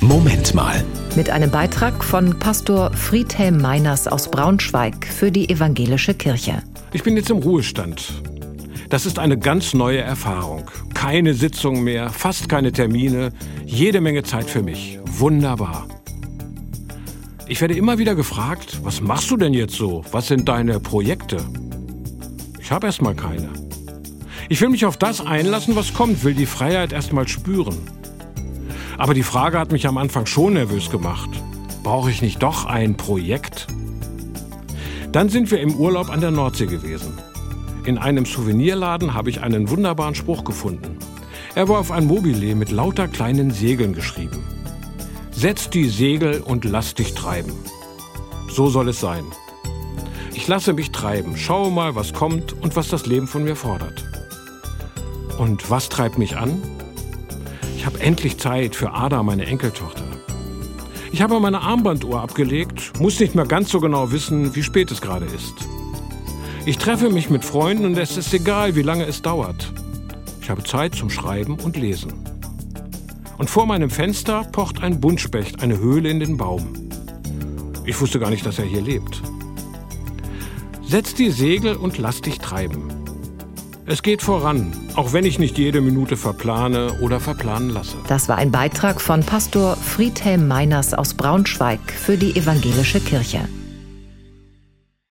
Moment mal. Mit einem Beitrag von Pastor Friedhelm Meiners aus Braunschweig für die Evangelische Kirche. Ich bin jetzt im Ruhestand. Das ist eine ganz neue Erfahrung. Keine Sitzung mehr, fast keine Termine, jede Menge Zeit für mich. Wunderbar. Ich werde immer wieder gefragt, was machst du denn jetzt so? Was sind deine Projekte? Ich habe erstmal keine. Ich will mich auf das einlassen, was kommt, will die Freiheit erstmal spüren. Aber die Frage hat mich am Anfang schon nervös gemacht. Brauche ich nicht doch ein Projekt? Dann sind wir im Urlaub an der Nordsee gewesen. In einem Souvenirladen habe ich einen wunderbaren Spruch gefunden. Er war auf ein Mobile mit lauter kleinen Segeln geschrieben. Setz die Segel und lass dich treiben. So soll es sein. Ich lasse mich treiben, schaue mal, was kommt und was das Leben von mir fordert. Und was treibt mich an? Ich habe endlich Zeit für Ada, meine Enkeltochter. Ich habe meine Armbanduhr abgelegt, muss nicht mehr ganz so genau wissen, wie spät es gerade ist. Ich treffe mich mit Freunden und es ist egal, wie lange es dauert. Ich habe Zeit zum Schreiben und Lesen. Und vor meinem Fenster pocht ein Buntspecht eine Höhle in den Baum. Ich wusste gar nicht, dass er hier lebt. Setz die Segel und lass dich treiben. Es geht voran, auch wenn ich nicht jede Minute verplane oder verplanen lasse. Das war ein Beitrag von Pastor Friedhelm Meiners aus Braunschweig für die Evangelische Kirche.